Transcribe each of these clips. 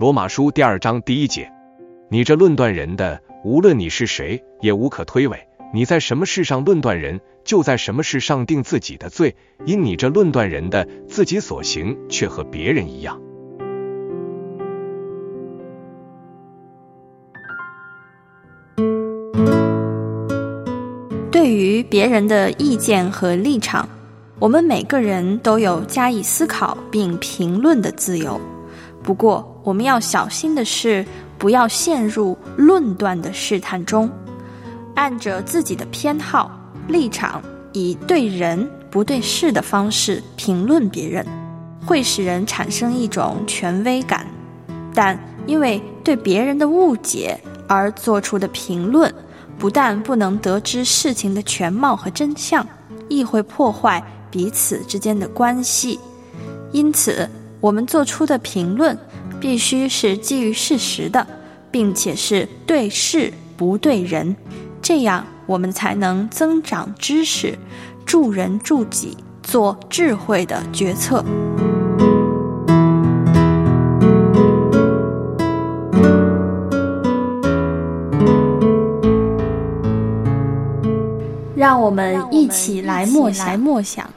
罗马书第二章第一节，你这论断人的，无论你是谁，也无可推诿。你在什么事上论断人，就在什么事上定自己的罪。因你这论断人的，自己所行却和别人一样。对于别人的意见和立场，我们每个人都有加以思考并评论的自由。不过，我们要小心的是，不要陷入论断的试探中，按着自己的偏好立场，以对人不对事的方式评论别人，会使人产生一种权威感。但因为对别人的误解而做出的评论，不但不能得知事情的全貌和真相，亦会破坏彼此之间的关系。因此，我们做出的评论必须是基于事实的，并且是对事不对人，这样我们才能增长知识，助人助己，做智慧的决策。让我们一起来默想。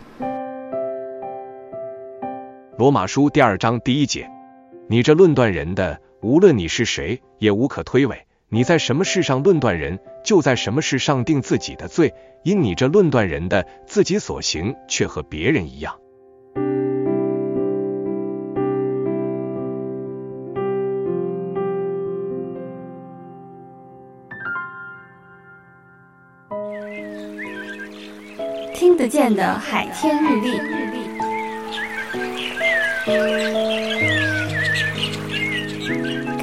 罗马书第二章第一节，你这论断人的，无论你是谁，也无可推诿。你在什么事上论断人，就在什么事上定自己的罪。因你这论断人的，自己所行却和别人一样。听得见的海天日历。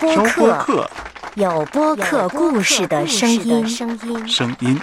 播客，有播客故事的声音。声音。